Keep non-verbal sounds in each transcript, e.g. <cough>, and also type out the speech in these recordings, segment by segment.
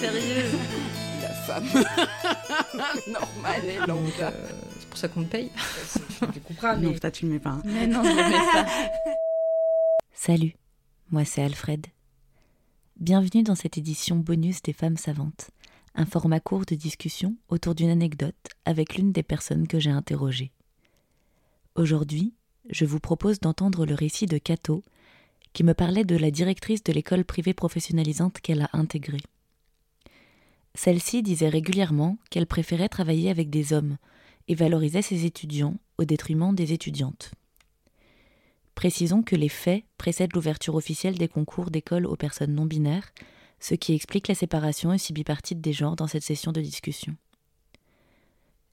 Sérieux La femme <laughs> normale et lambda. euh, c'est pour ça qu'on me paye. Tu comprends, Non, mais ça tu le mets pas. hein. Mais non, je le mets pas. Salut, moi c'est Alfred. Bienvenue dans cette édition bonus des femmes savantes, un format court de discussion autour d'une anecdote avec l'une des personnes que j'ai interrogées. Aujourd'hui, je vous propose d'entendre le récit de Cato, qui me parlait de la directrice de l'école privée professionnalisante qu'elle a intégrée. Celle-ci disait régulièrement qu'elle préférait travailler avec des hommes et valorisait ses étudiants au détriment des étudiantes. Précisons que les faits précèdent l'ouverture officielle des concours d'école aux personnes non binaires, ce qui explique la séparation aussi bipartite des genres dans cette session de discussion.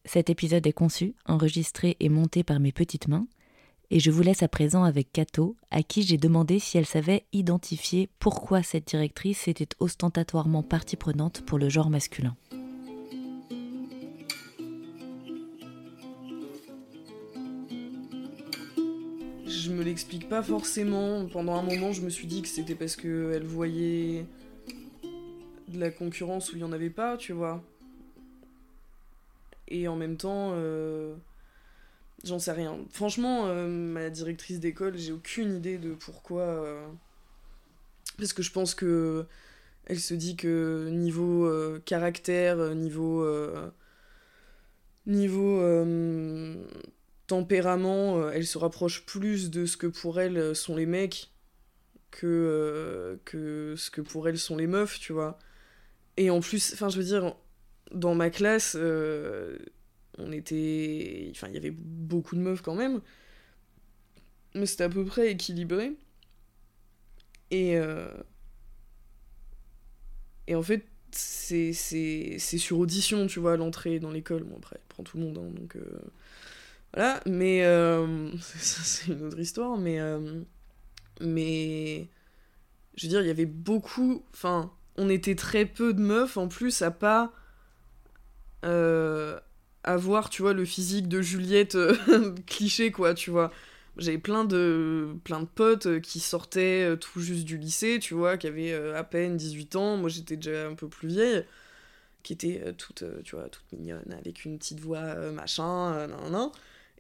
Cet épisode est conçu, enregistré et monté par mes petites mains, et je vous laisse à présent avec Cato, à qui j'ai demandé si elle savait identifier pourquoi cette directrice était ostentatoirement partie prenante pour le genre masculin. je me l'explique pas forcément. Pendant un moment, je me suis dit que c'était parce qu'elle voyait de la concurrence où il y en avait pas, tu vois. Et en même temps, euh, j'en sais rien. Franchement, euh, ma directrice d'école, j'ai aucune idée de pourquoi. euh, Parce que je pense que elle se dit que niveau euh, caractère, niveau niveau tempérament, elle se rapproche plus de ce que pour elle sont les mecs que, que ce que pour elle sont les meufs, tu vois. Et en plus, enfin, je veux dire, dans ma classe, on était. Enfin, il y avait beaucoup de meufs quand même, mais c'était à peu près équilibré. Et. euh, Et en fait, c'est sur audition, tu vois, à l'entrée dans l'école. Bon, après, prend tout le monde, hein, donc. euh, voilà, mais euh, <laughs> c'est une autre histoire, mais mais je veux dire, il y avait beaucoup, enfin, on était très peu de meufs en plus à pas avoir, tu vois, le physique de Juliette euh, <laughs> cliché quoi, tu vois. J'avais plein de plein de potes euh, qui sortaient euh, tout juste du lycée, tu vois, qui avaient à peine 18 ans, moi j'étais déjà un peu plus vieille qui étaient toutes, tu vois, toutes mignonnes, avec une petite voix, machin, nan, nan.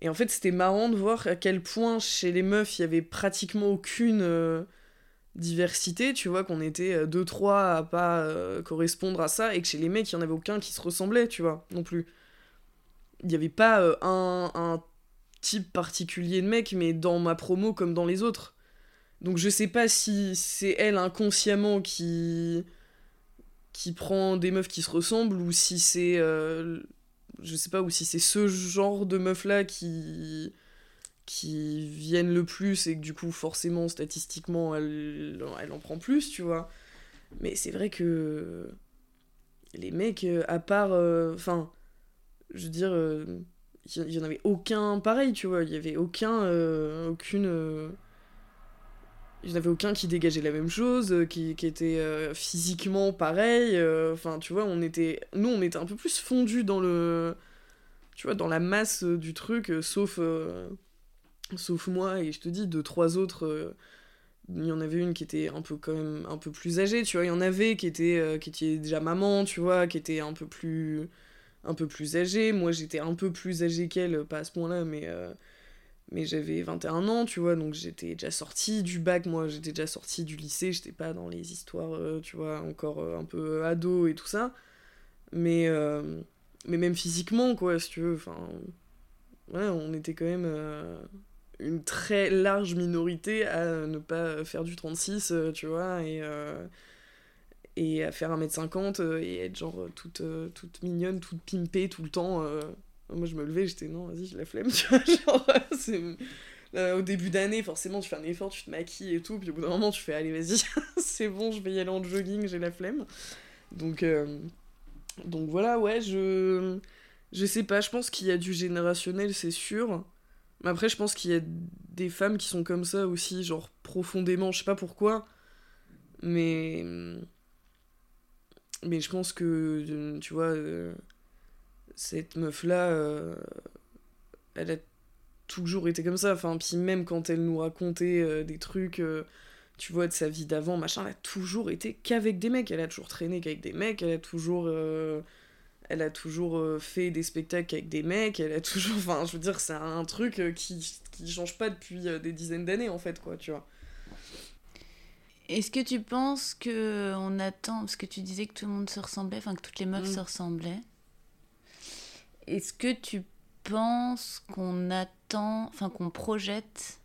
Et en fait, c'était marrant de voir à quel point chez les meufs, il y avait pratiquement aucune diversité, tu vois, qu'on était deux, trois à pas correspondre à ça, et que chez les mecs, il y en avait aucun qui se ressemblait, tu vois, non plus. Il n'y avait pas euh, un, type particulier de mec, mais dans ma promo comme dans les autres. Donc je sais pas si c'est elle inconsciemment qui qui prend des meufs qui se ressemblent ou si c'est euh, je sais pas ou si c'est ce genre de meufs là qui qui viennent le plus et que du coup forcément statistiquement elle, elle en prend plus tu vois mais c'est vrai que les mecs euh, à part enfin je veux dire euh, il y, y en avait aucun pareil tu vois il y avait aucun euh, aucune euh, il n'y en avait aucun qui dégageait la même chose, euh, qui, qui était euh, physiquement pareil. euh, Enfin, tu vois, on était. Nous, on était un peu plus fondus dans le. Tu vois, dans la masse euh, du truc, euh, sauf. euh, sauf moi, et je te dis, deux, trois autres. euh, il y en avait une qui était un peu quand même un peu plus âgée, tu vois. Il y en avait qui était, euh, qui était déjà maman, tu vois, qui était un peu plus. Un peu plus âgée. Moi, j'étais un peu plus âgée qu'elle, pas à ce point-là, mais. euh, mais j'avais 21 ans, tu vois, donc j'étais déjà sortie du bac, moi, j'étais déjà sortie du lycée, j'étais pas dans les histoires, euh, tu vois, encore euh, un peu ado et tout ça. Mais, mais même physiquement, quoi, si tu veux, enfin. Ouais, on était quand même une très large minorité à ne pas faire du 36, euh, tu vois, et. Euh, et à faire 1m50 euh, et être genre toute, euh, toute mignonne, toute pimpée tout le temps. euh. Moi je me levais, j'étais non, vas-y, j'ai la flemme, <laughs> tu vois. Genre, euh, c'est. euh, au début d'année, forcément, tu fais un effort, tu te maquilles et tout, puis au bout d'un moment, tu fais allez, vas-y, <laughs> c'est bon, je vais y aller en jogging, j'ai la flemme. Donc, euh, donc voilà, ouais, je. Je sais pas, je pense qu'il y a du générationnel, c'est sûr. Mais après, je pense qu'il y a des femmes qui sont comme ça aussi, genre profondément, je sais pas pourquoi. Mais. Mais je pense que, euh, tu vois, euh, cette meuf-là, euh, elle a toujours été comme ça. Enfin, puis même quand elle nous racontait des trucs tu vois, de sa vie d'avant, machin, elle a toujours été qu'avec des mecs. Elle a toujours traîné qu'avec des mecs, elle a toujours. Elle a toujours fait des spectacles avec des mecs, elle a toujours. <laughs> Enfin, je veux dire, c'est un truc qui, qui change pas depuis des dizaines d'années, en fait, quoi, tu vois. Est-ce que tu penses que on attend parce que tu disais que tout le monde se ressemblait, enfin que toutes les meufs Mm. se ressemblaient. Est-ce que tu penses qu'on attend, enfin qu'on projette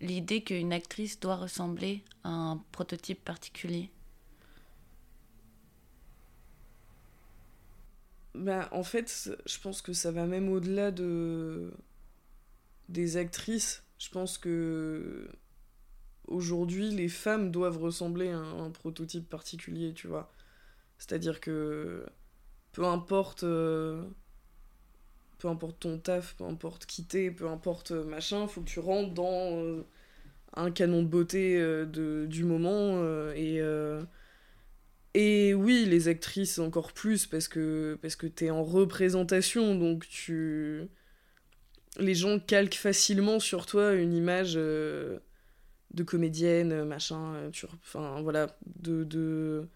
l'idée qu'une actrice doit ressembler à un prototype particulier? Bah, en fait, je pense que ça va même au-delà de des actrices. Je pense que aujourd'hui, les femmes doivent ressembler à un, prototype particulier, tu vois. C'est-à-dire que peu importe euh, peu importe ton taf, peu importe qui t'es, peu importe euh, machin, faut que tu rentres dans euh, un canon de beauté de, du moment et et oui, les actrices encore plus parce que parce que t'es en représentation, donc tu les gens calquent facilement sur toi une image de comédienne, machin, euh, tu... enfin voilà, de.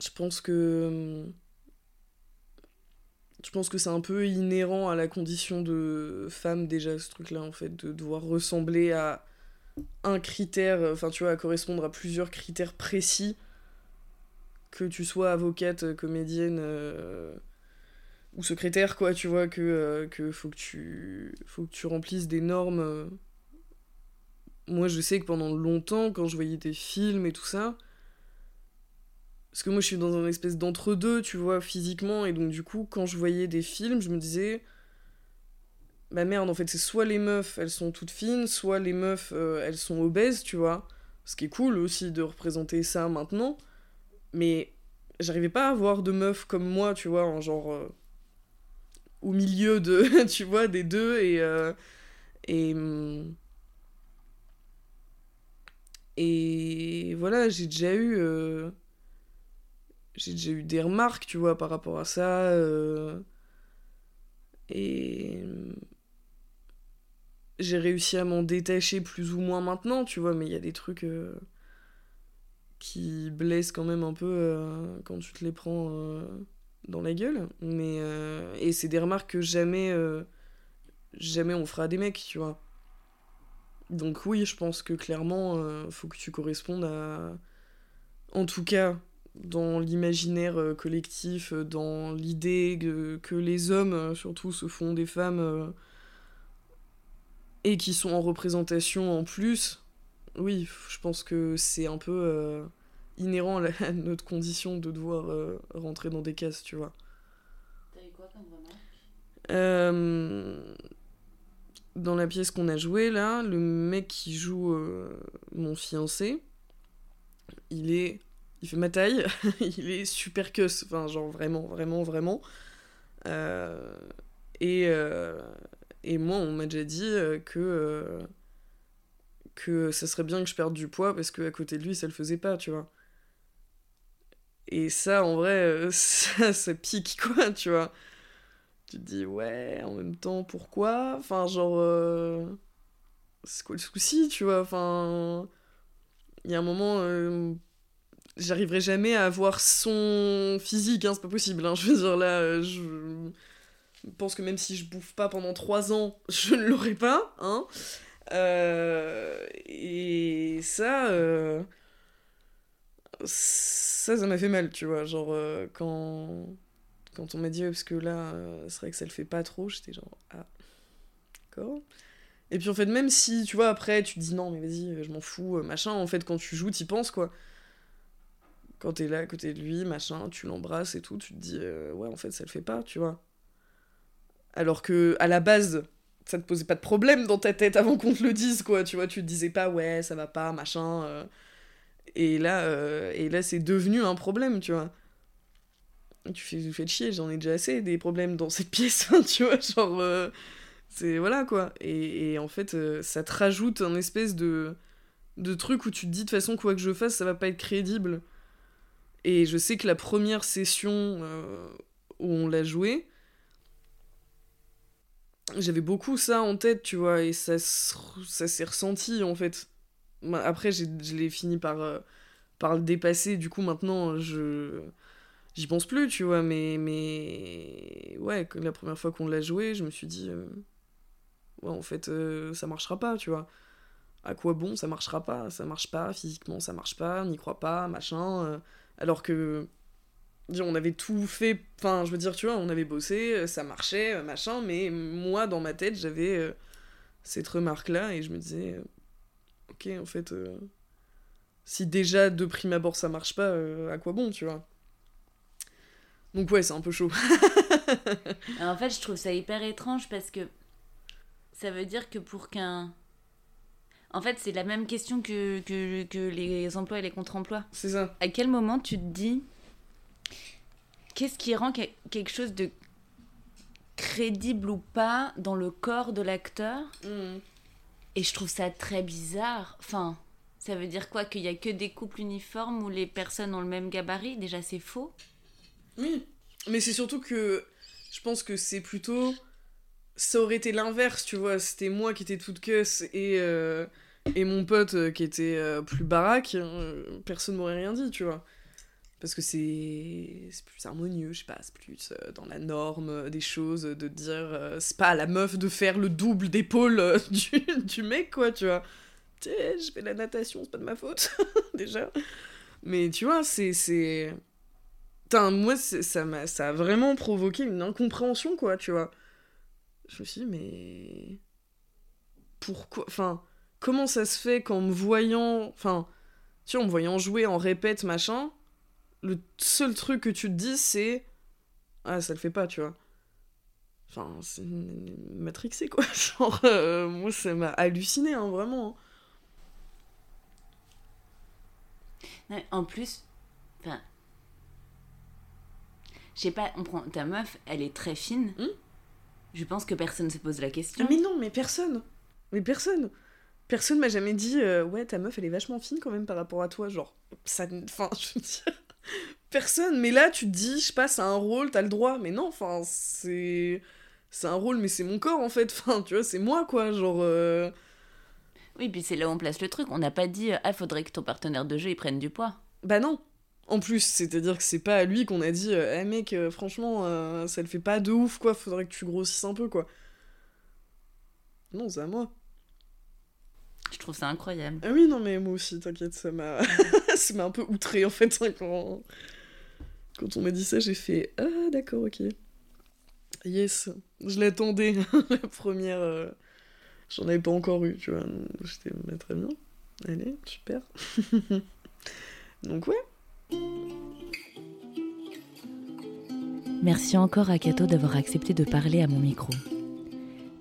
Je pense que je pense que c'est un peu inhérent à la condition de femme déjà ce truc-là en fait, de devoir ressembler à un critère, enfin tu vois, à correspondre à plusieurs critères précis, que tu sois avocate, comédienne euh, ou secrétaire, quoi, tu vois, que, euh, que faut que tu faut que tu remplisses des normes. Moi, je sais que pendant longtemps, quand je voyais des films et tout ça, parce que moi, je suis dans un espèce d'entre-deux, tu vois, physiquement, et donc du coup, quand je voyais des films, je me disais bah merde, en fait, c'est soit les meufs, elles sont toutes fines, soit les meufs, euh, elles sont obèses, tu vois. Ce qui est cool aussi de représenter ça maintenant. Mais j'arrivais pas à voir de meufs comme moi, tu vois, en genre. euh, au milieu de, <laughs> tu vois, des deux et. euh, et. Et voilà, j'ai déjà eu. euh, j'ai déjà eu des remarques, tu vois, par rapport à ça. euh, Et j'ai réussi à m'en détacher plus ou moins maintenant, tu vois, mais il y a des trucs euh, qui blessent quand même un peu quand tu te les prends dans la gueule. Mais, et c'est des remarques que jamais, jamais on fera des mecs, tu vois. Donc oui, je pense que clairement, euh, faut que tu correspondes à... En tout cas, dans l'imaginaire euh, collectif, euh, dans l'idée que, que les hommes, euh, surtout, se font des femmes... euh, et qui sont en représentation en plus, oui, je pense que c'est un peu inhérent à, notre condition de devoir rentrer dans des cases, tu vois. T'as eu quoi comme remarque? Euh, dans la pièce qu'on a jouée là, le mec qui joue euh, mon fiancé, il est. Il fait ma taille, <laughs> il est super cuss, enfin, genre vraiment, vraiment, vraiment. Euh, et, euh, et moi, on m'a déjà dit que. que ça serait bien que je perde du poids parce qu'à côté de lui, ça le faisait pas, tu vois. Et ça, en vrai, <laughs> ça, ça pique, quoi, tu vois tu te dis ouais en même temps pourquoi? Enfin genre euh, c'est quoi le souci tu vois? Enfin il y a un moment euh, j'arriverai jamais à avoir son physique hein, c'est pas possible hein. <laughs> je veux dire là euh, je pense que même si je bouffe pas pendant trois ans <laughs> je ne l'aurai pas hein et ça ça ça m'a fait mal tu vois genre quand quand on m'a dit ouais, parce que là euh, c'est vrai que ça le fait pas trop j'étais genre ah d'accord. Et puis en fait même si tu vois après tu te dis non mais vas-y je m'en fous euh, machin en fait quand tu joues t'y penses quoi. Quand t'es là à côté de lui machin tu l'embrasses et tout tu te dis euh, ouais en fait ça le fait pas tu vois. Alors que à la base ça te posait pas de problème dans ta tête avant qu'on te le dise quoi tu vois tu te disais pas ouais ça va pas machin euh. et là euh, et là c'est devenu un problème tu vois tu fais, tu fais chier, j'en ai déjà assez des problèmes dans cette <laughs> pièce, hein, tu vois, genre, euh, c'est, voilà, quoi. Et, et en fait, euh, ça te rajoute un espèce de, de truc où tu te dis, de toute façon, quoi que je fasse, ça va pas être crédible. Et je sais que la première session euh, où on l'a joué, j'avais beaucoup ça en tête, tu vois, et ça, ça s'est ressenti en fait. Bah, Après, je l'ai fini par, par le dépasser, du coup, maintenant, je. J'y pense plus, tu vois, mais. Mais. Ouais, que la première fois qu'on l'a joué, je me suis dit. euh, Ouais, en fait, euh, ça marchera pas, tu vois. À quoi bon, ça marchera pas Ça marche pas, physiquement, ça marche pas, n'y crois pas, machin. euh, alors que. On avait tout fait, enfin, je veux dire, tu vois, on avait bossé, ça marchait, machin, mais moi, dans ma tête, j'avais cette remarque-là et je me disais, ok, en fait, si déjà de prime abord ça marche pas, à quoi bon, tu vois Donc, ouais, c'est un peu chaud. <laughs> En fait, je trouve ça hyper étrange parce que ça veut dire que pour qu'un. En fait, c'est la même question que, que, que les emplois et les contre-emplois. c'est ça. À quel moment tu te dis qu'est-ce qui rend que- quelque chose de crédible ou pas dans le corps de l'acteur Et je trouve ça très bizarre. Enfin, ça veut dire quoi Qu'il y a que des couples uniformes où les personnes ont le même gabarit? Déjà, c'est faux. Oui, mais c'est surtout que je pense que c'est plutôt. Ça aurait été l'inverse, tu vois. C'était moi qui étais toute queuse et, euh, et mon pote euh, qui était euh, plus baraque. euh, personne m'aurait rien dit, tu vois. Parce que c'est plus harmonieux, je sais pas, c'est plus dans la norme des choses, de dire. c'est pas à la meuf de faire le double d'épaule <laughs> du, du mec, quoi, tu vois. Tu je fais la natation, c'est pas de ma faute, <laughs> déjà. Mais tu vois, c'est. Moi, ça, m'a, ça a vraiment provoqué une incompréhension, quoi, tu vois. Je me suis dit, mais. Pourquoi. Enfin, comment ça se fait qu'en me voyant. Enfin, tu vois, en me voyant jouer en répète, machin, le seul truc que tu te dis, c'est. Ah, ça le fait pas, tu vois. Enfin, c'est matrixé, quoi. <laughs> Genre, euh, moi, ça m'a halluciné, hein, vraiment. hein. En plus, enfin, je sais pas, on prend ta meuf, elle est très fine. Hmm Je pense que personne se pose la question. Mais non, mais personne. Mais personne. Personne m'a jamais dit euh, ouais ta meuf elle est vachement fine quand même par rapport à toi genre ça enfin <laughs> je veux dire personne mais là tu te dis je passe à un rôle t'as le droit mais non enfin c'est c'est un rôle mais c'est mon corps en fait <laughs> enfin tu vois c'est moi quoi genre euh, Oui, puis c'est là où on place le truc. On n'a pas dit ah faudrait que ton partenaire de jeu il prenne du poids. bah non en plus c'est à dire que c'est pas à lui qu'on a dit eh mec euh, franchement euh, ça le fait pas de ouf quoi faudrait que tu grossisses un peu quoi non c'est à moi Je trouve ça incroyable. Ah oui, non, mais moi aussi, t'inquiète, ça m'a <laughs> ça m'a un peu outré en fait. hein, quand... quand on m'a dit ça, j'ai fait Ah, d'accord, ok. Yes, je l'attendais, <laughs> la première. euh, J'en avais pas encore eu, tu vois. J'étais bah, très bien. Allez, super. <laughs> Donc, ouais. Merci encore à Kato d'avoir accepté de parler à mon micro.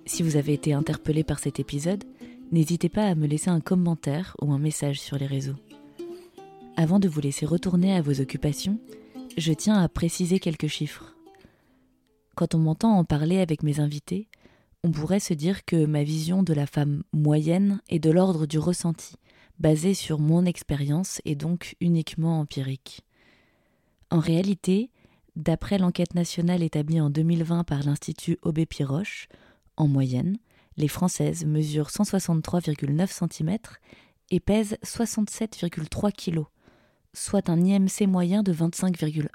Si vous avez été interpellé par cet épisode, n'hésitez pas à me laisser un commentaire ou un message sur les réseaux. Avant de vous laisser retourner à vos occupations, je tiens à préciser quelques chiffres. Quand on m'entend en parler avec mes invités, on pourrait se dire que ma vision de la femme moyenne est de l'ordre du ressenti, basée sur mon expérience et donc uniquement empirique. En réalité, D'après l'enquête nationale établie en 2020 par l'Institut Aubé-Piroche, en moyenne, les Françaises mesurent 163,9 cm et pèsent 67,3 kg, soit un IMC moyen de 25,1.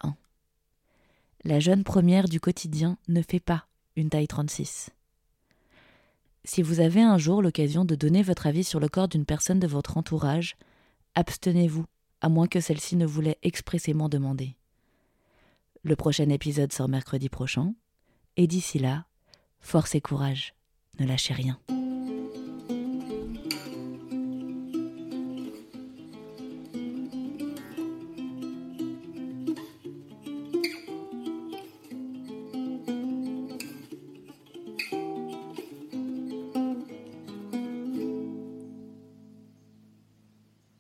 La jeune première du quotidien ne fait pas une taille 36. Si vous avez un jour l'occasion de donner votre avis sur le corps d'une personne de votre entourage, abstenez-vous, à moins que celle-ci ne vous l'ait expressément demandé. Le prochain épisode sort mercredi prochain. Et d'ici là, force et courage, ne lâchez rien.